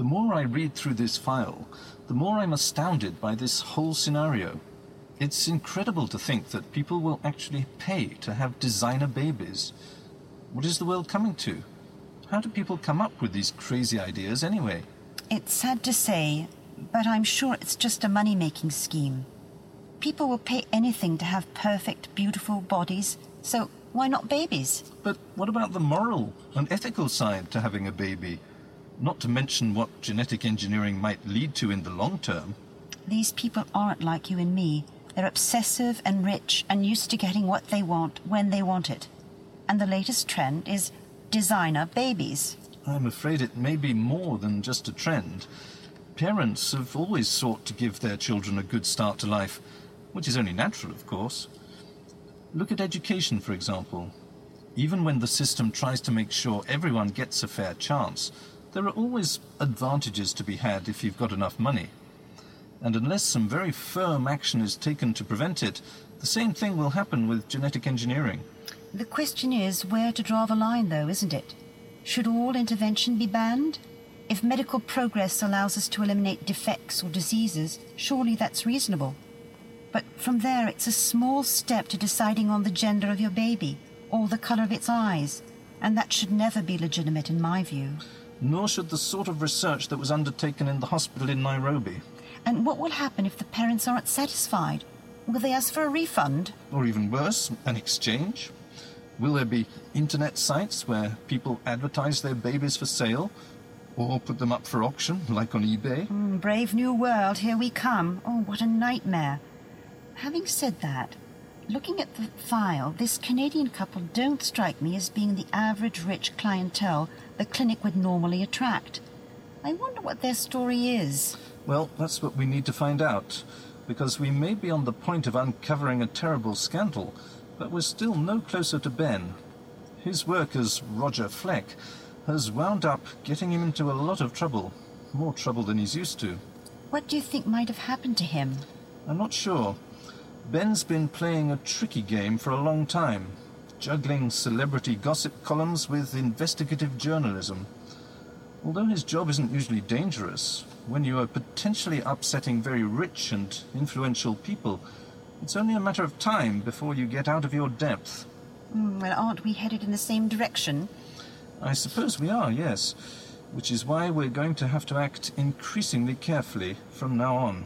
The more I read through this file, the more I'm astounded by this whole scenario. It's incredible to think that people will actually pay to have designer babies. What is the world coming to? How do people come up with these crazy ideas anyway? It's sad to say, but I'm sure it's just a money making scheme. People will pay anything to have perfect, beautiful bodies, so why not babies? But what about the moral and ethical side to having a baby? Not to mention what genetic engineering might lead to in the long term. These people aren't like you and me. They're obsessive and rich and used to getting what they want when they want it. And the latest trend is designer babies. I'm afraid it may be more than just a trend. Parents have always sought to give their children a good start to life, which is only natural, of course. Look at education, for example. Even when the system tries to make sure everyone gets a fair chance, there are always advantages to be had if you've got enough money. And unless some very firm action is taken to prevent it, the same thing will happen with genetic engineering. The question is where to draw the line, though, isn't it? Should all intervention be banned? If medical progress allows us to eliminate defects or diseases, surely that's reasonable. But from there, it's a small step to deciding on the gender of your baby or the colour of its eyes, and that should never be legitimate in my view. Nor should the sort of research that was undertaken in the hospital in Nairobi. And what will happen if the parents aren't satisfied? Will they ask for a refund? Or even worse, an exchange? Will there be internet sites where people advertise their babies for sale? Or put them up for auction, like on eBay? Mm, brave new world, here we come. Oh, what a nightmare. Having said that, looking at the file, this Canadian couple don't strike me as being the average rich clientele the clinic would normally attract. I wonder what their story is. Well, that's what we need to find out, because we may be on the point of uncovering a terrible scandal, but we're still no closer to Ben. His work as Roger Fleck has wound up getting him into a lot of trouble, more trouble than he's used to. What do you think might have happened to him? I'm not sure. Ben's been playing a tricky game for a long time, juggling celebrity gossip columns with investigative journalism. Although his job isn't usually dangerous, when you are potentially upsetting very rich and influential people, it's only a matter of time before you get out of your depth. Mm, well, aren't we headed in the same direction? I suppose we are, yes. Which is why we're going to have to act increasingly carefully from now on.